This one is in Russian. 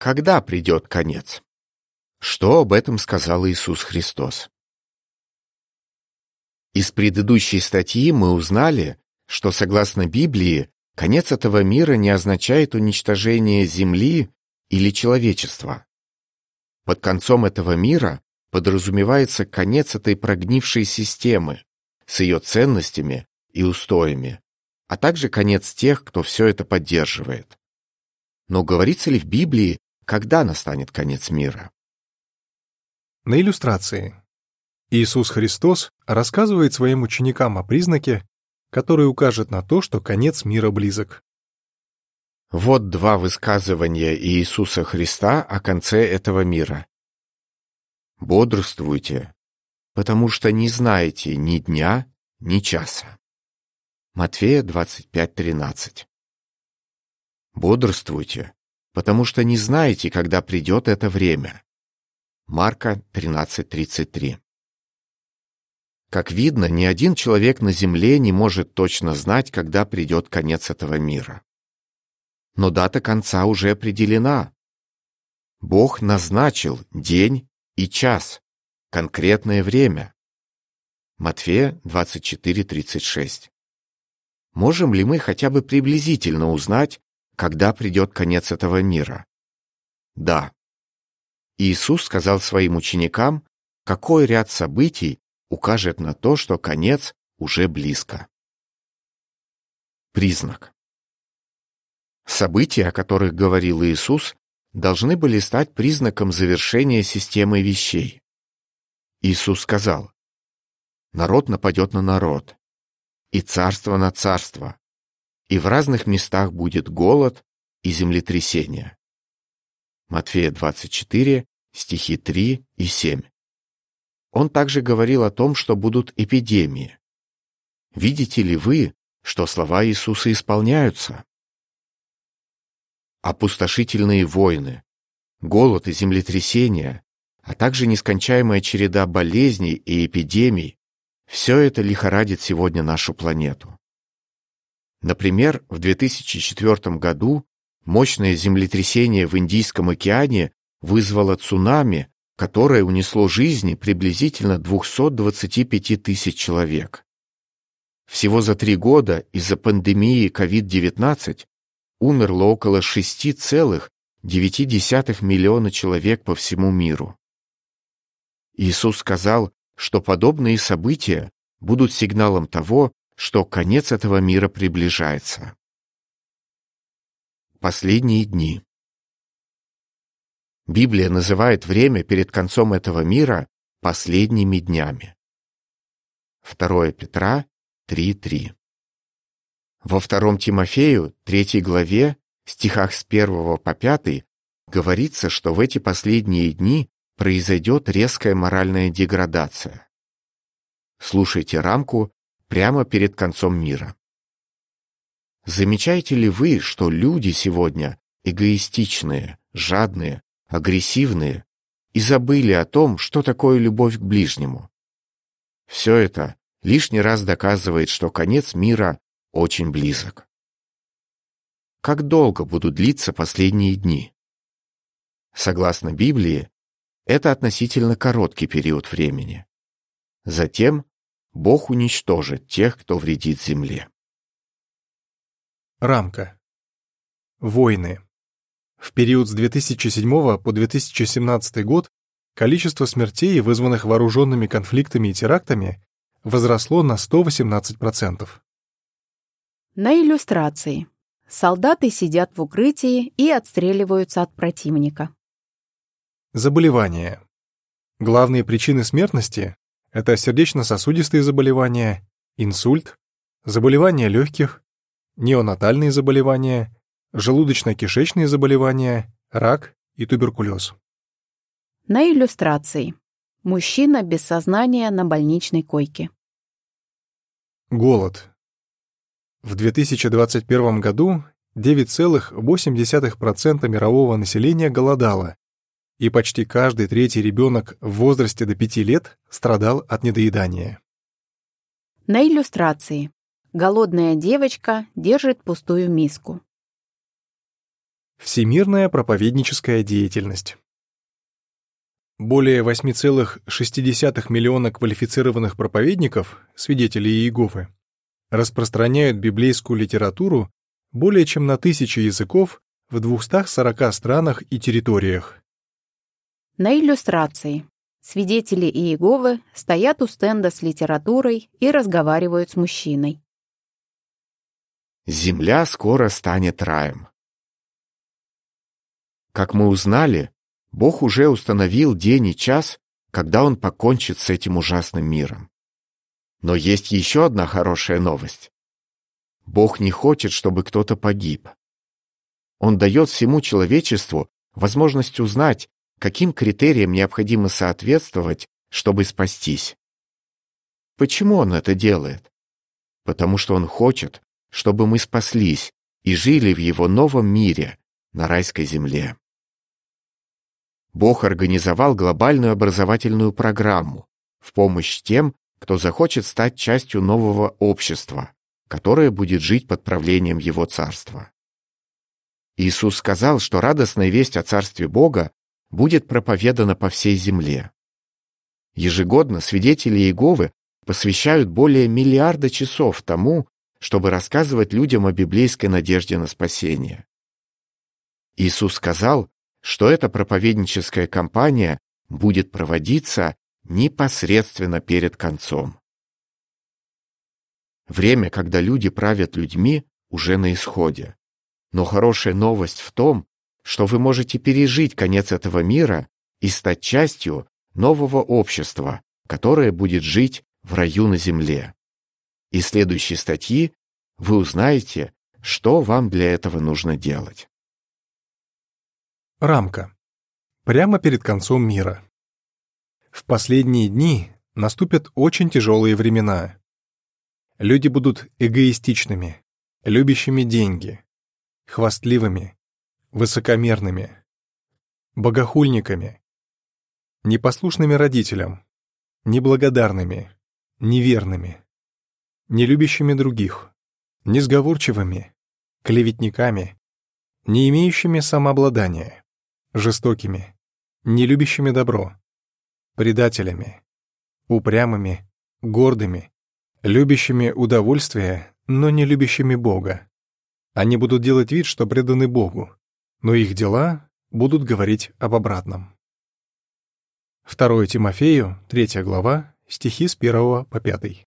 когда придет конец? Что об этом сказал Иисус Христос? Из предыдущей статьи мы узнали, что, согласно Библии, конец этого мира не означает уничтожение Земли или человечества. Под концом этого мира подразумевается конец этой прогнившей системы с ее ценностями и устоями, а также конец тех, кто все это поддерживает. Но говорится ли в Библии, когда настанет конец мира? На иллюстрации. Иисус Христос рассказывает своим ученикам о признаке, который укажет на то, что конец мира близок. Вот два высказывания Иисуса Христа о конце этого мира. Бодрствуйте, потому что не знаете ни дня, ни часа. Матфея 25.13 Бодрствуйте, потому что не знаете, когда придет это время. Марка 13.33 Как видно, ни один человек на земле не может точно знать, когда придет конец этого мира но дата конца уже определена. Бог назначил день и час, конкретное время. Матфея 24.36. Можем ли мы хотя бы приблизительно узнать, когда придет конец этого мира? Да. Иисус сказал своим ученикам, какой ряд событий укажет на то, что конец уже близко. Признак. События, о которых говорил Иисус, должны были стать признаком завершения системы вещей. Иисус сказал, «Народ нападет на народ, и царство на царство, и в разных местах будет голод и землетрясение». Матфея 24, стихи 3 и 7. Он также говорил о том, что будут эпидемии. Видите ли вы, что слова Иисуса исполняются? опустошительные войны, голод и землетрясения, а также нескончаемая череда болезней и эпидемий – все это лихорадит сегодня нашу планету. Например, в 2004 году мощное землетрясение в Индийском океане вызвало цунами, которое унесло жизни приблизительно 225 тысяч человек. Всего за три года из-за пандемии COVID-19 умерло около 6,9 миллиона человек по всему миру. Иисус сказал, что подобные события будут сигналом того, что конец этого мира приближается. Последние дни. Библия называет время перед концом этого мира последними днями. 2 Петра 3.3 во втором Тимофею, третьей главе, стихах с первого по пятый, говорится, что в эти последние дни произойдет резкая моральная деградация. Слушайте рамку прямо перед концом мира. Замечаете ли вы, что люди сегодня эгоистичные, жадные, агрессивные и забыли о том, что такое любовь к ближнему? Все это лишний раз доказывает, что конец мира очень близок. Как долго будут длиться последние дни? Согласно Библии, это относительно короткий период времени. Затем Бог уничтожит тех, кто вредит земле. Рамка. Войны. В период с 2007 по 2017 год количество смертей, вызванных вооруженными конфликтами и терактами, возросло на 118%. На иллюстрации. Солдаты сидят в укрытии и отстреливаются от противника. Заболевания. Главные причины смертности – это сердечно-сосудистые заболевания, инсульт, заболевания легких, неонатальные заболевания, желудочно-кишечные заболевания, рак и туберкулез. На иллюстрации. Мужчина без сознания на больничной койке. Голод. В 2021 году 9,8% мирового населения голодало, и почти каждый третий ребенок в возрасте до 5 лет страдал от недоедания. На иллюстрации. Голодная девочка держит пустую миску. Всемирная проповедническая деятельность. Более 8,6 миллиона квалифицированных проповедников, свидетелей Иеговы, распространяют библейскую литературу более чем на тысячи языков в 240 странах и территориях. На иллюстрации. Свидетели Иеговы стоят у стенда с литературой и разговаривают с мужчиной. Земля скоро станет раем. Как мы узнали, Бог уже установил день и час, когда Он покончит с этим ужасным миром. Но есть еще одна хорошая новость. Бог не хочет, чтобы кто-то погиб. Он дает всему человечеству возможность узнать, каким критериям необходимо соответствовать, чтобы спастись. Почему Он это делает? Потому что Он хочет, чтобы мы спаслись и жили в Его новом мире, на райской земле. Бог организовал глобальную образовательную программу в помощь тем, кто захочет стать частью нового общества, которое будет жить под правлением Его Царства. Иисус сказал, что радостная весть о Царстве Бога будет проповедана по всей земле. Ежегодно свидетели Иеговы посвящают более миллиарда часов тому, чтобы рассказывать людям о библейской надежде на спасение. Иисус сказал, что эта проповедническая кампания будет проводиться непосредственно перед концом. Время, когда люди правят людьми, уже на исходе. Но хорошая новость в том, что вы можете пережить конец этого мира и стать частью нового общества, которое будет жить в раю на земле. Из следующей статьи вы узнаете, что вам для этого нужно делать. Рамка. Прямо перед концом мира. В последние дни наступят очень тяжелые времена. Люди будут эгоистичными, любящими деньги, хвастливыми, высокомерными, богохульниками, непослушными родителям, неблагодарными, неверными, нелюбящими других, несговорчивыми, клеветниками, не имеющими самообладания жестокими, не любящими добро, предателями, упрямыми, гордыми, любящими удовольствие, но не любящими Бога. Они будут делать вид, что преданы Богу, но их дела будут говорить об обратном. 2 Тимофею, 3 глава, стихи с 1 по 5.